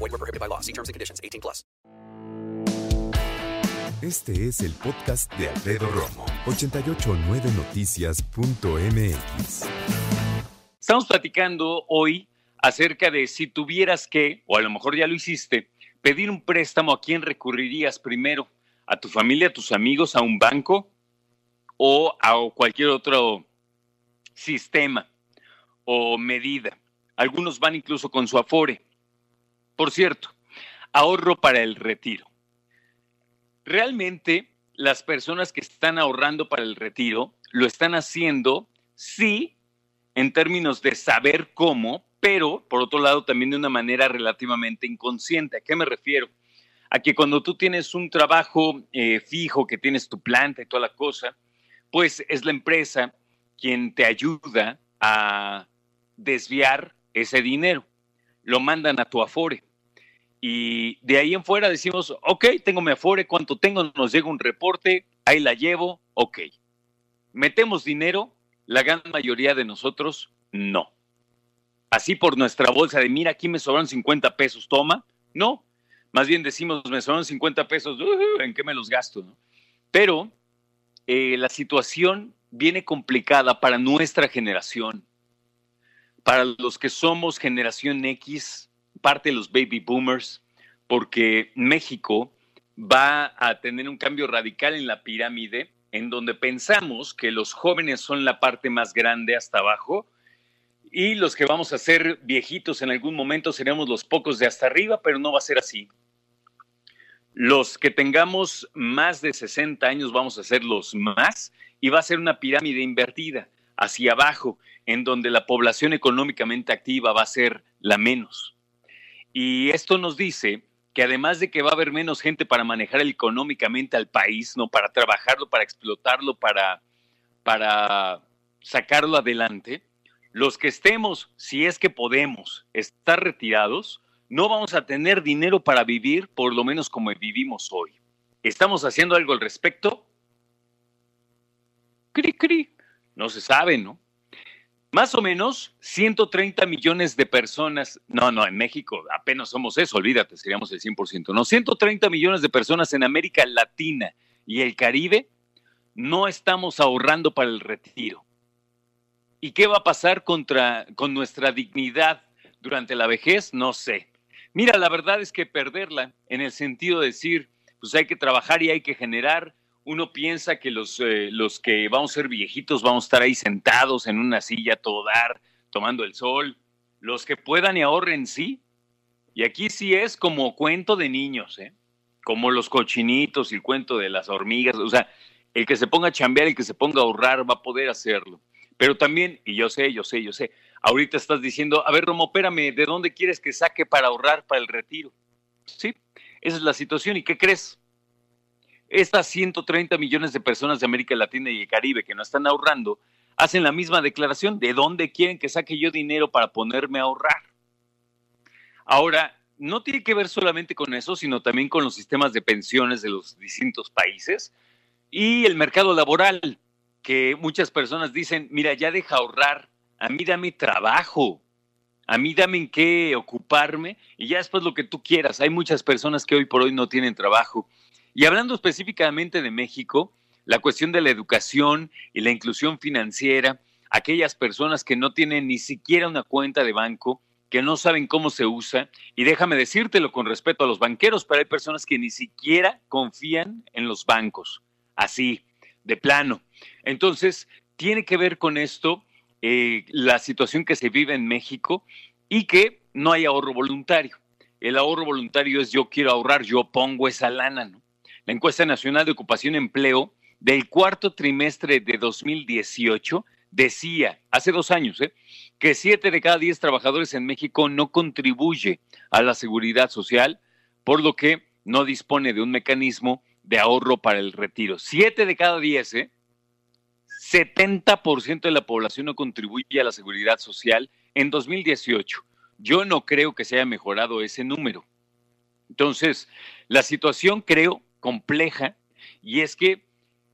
Void were prohibited by law. See terms and conditions. 18 plus. Este es el podcast de Alfredo Romo. 889noticias.mx. Estamos platicando hoy acerca de si tuvieras que, o a lo mejor ya lo hiciste, pedir un préstamo, ¿a quién recurrirías primero? ¿A tu familia, a tus amigos, a un banco o a cualquier otro sistema o medida? Algunos van incluso con su afore. Por cierto, ahorro para el retiro. Realmente las personas que están ahorrando para el retiro lo están haciendo, sí, en términos de saber cómo, pero por otro lado también de una manera relativamente inconsciente. ¿A qué me refiero? A que cuando tú tienes un trabajo eh, fijo, que tienes tu planta y toda la cosa, pues es la empresa quien te ayuda a desviar ese dinero. Lo mandan a tu afore. Y de ahí en fuera decimos, ok, tengo mi afore, ¿cuánto tengo? Nos llega un reporte, ahí la llevo, ok. Metemos dinero, la gran mayoría de nosotros no. Así por nuestra bolsa de, mira, aquí me sobran 50 pesos, toma. No, más bien decimos, me sobran 50 pesos, uh, ¿en qué me los gasto? Pero eh, la situación viene complicada para nuestra generación. Para los que somos generación X, parte de los baby boomers, porque México va a tener un cambio radical en la pirámide, en donde pensamos que los jóvenes son la parte más grande hasta abajo y los que vamos a ser viejitos en algún momento seremos los pocos de hasta arriba, pero no va a ser así. Los que tengamos más de 60 años vamos a ser los más y va a ser una pirámide invertida hacia abajo, en donde la población económicamente activa va a ser la menos. Y esto nos dice que además de que va a haber menos gente para manejar económicamente al país, no para trabajarlo, para explotarlo, para, para sacarlo adelante, los que estemos, si es que podemos, estar retirados, no vamos a tener dinero para vivir, por lo menos como vivimos hoy. ¿Estamos haciendo algo al respecto? Cri, cri. No se sabe, ¿no? Más o menos 130 millones de personas, no, no, en México apenas somos eso, olvídate, seríamos el 100%, no, 130 millones de personas en América Latina y el Caribe no estamos ahorrando para el retiro. ¿Y qué va a pasar contra, con nuestra dignidad durante la vejez? No sé. Mira, la verdad es que perderla, en el sentido de decir, pues hay que trabajar y hay que generar, uno piensa que los, eh, los que vamos a ser viejitos vamos a estar ahí sentados en una silla todo dar, tomando el sol. Los que puedan y ahorren, sí. Y aquí sí es como cuento de niños, ¿eh? como los cochinitos y el cuento de las hormigas. O sea, el que se ponga a chambear, el que se ponga a ahorrar va a poder hacerlo. Pero también, y yo sé, yo sé, yo sé, ahorita estás diciendo, a ver, Romo, espérame, ¿de dónde quieres que saque para ahorrar para el retiro? Sí, esa es la situación. ¿Y qué crees? Estas 130 millones de personas de América Latina y el Caribe que no están ahorrando hacen la misma declaración. ¿De dónde quieren que saque yo dinero para ponerme a ahorrar? Ahora, no tiene que ver solamente con eso, sino también con los sistemas de pensiones de los distintos países y el mercado laboral, que muchas personas dicen, mira, ya deja ahorrar, a mí dame trabajo, a mí dame en qué ocuparme y ya después lo que tú quieras. Hay muchas personas que hoy por hoy no tienen trabajo. Y hablando específicamente de México, la cuestión de la educación y la inclusión financiera, aquellas personas que no tienen ni siquiera una cuenta de banco, que no saben cómo se usa, y déjame decírtelo con respeto a los banqueros, pero hay personas que ni siquiera confían en los bancos, así, de plano. Entonces, tiene que ver con esto eh, la situación que se vive en México y que no hay ahorro voluntario. El ahorro voluntario es yo quiero ahorrar, yo pongo esa lana, ¿no? La encuesta nacional de ocupación y empleo del cuarto trimestre de 2018 decía, hace dos años, ¿eh? que siete de cada diez trabajadores en México no contribuye a la seguridad social por lo que no dispone de un mecanismo de ahorro para el retiro. Siete de cada diez, ¿eh? 70% de la población no contribuye a la seguridad social en 2018. Yo no creo que se haya mejorado ese número. Entonces, la situación creo compleja y es que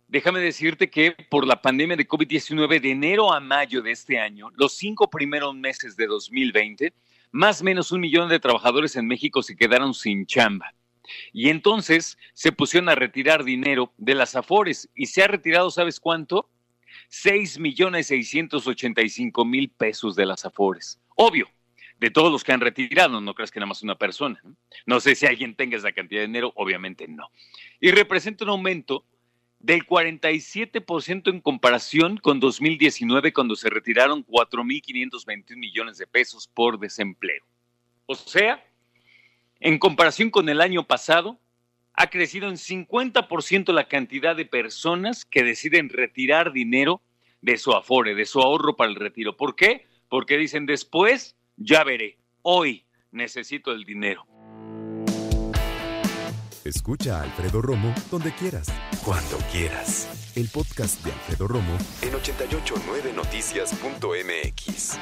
déjame decirte que por la pandemia de COVID-19 de enero a mayo de este año, los cinco primeros meses de 2020, más o menos un millón de trabajadores en México se quedaron sin chamba. Y entonces se pusieron a retirar dinero de las Afores y se ha retirado, ¿sabes cuánto? 6 millones 685 mil pesos de las Afores. Obvio, de todos los que han retirado, no creas que nada más una persona. ¿no? sé si alguien tenga esa cantidad de dinero, obviamente no. Y representa un aumento del 47% en comparación con 2019, cuando se retiraron 4.521 millones de pesos por desempleo. O sea, en comparación con el año pasado, ha crecido en 50% la cantidad de personas que deciden retirar dinero de su afore, de su ahorro para el retiro. ¿Por qué? Porque dicen después, ya veré, hoy necesito el dinero. Escucha a Alfredo Romo donde quieras, cuando quieras. El podcast de Alfredo Romo en 889noticias.mx.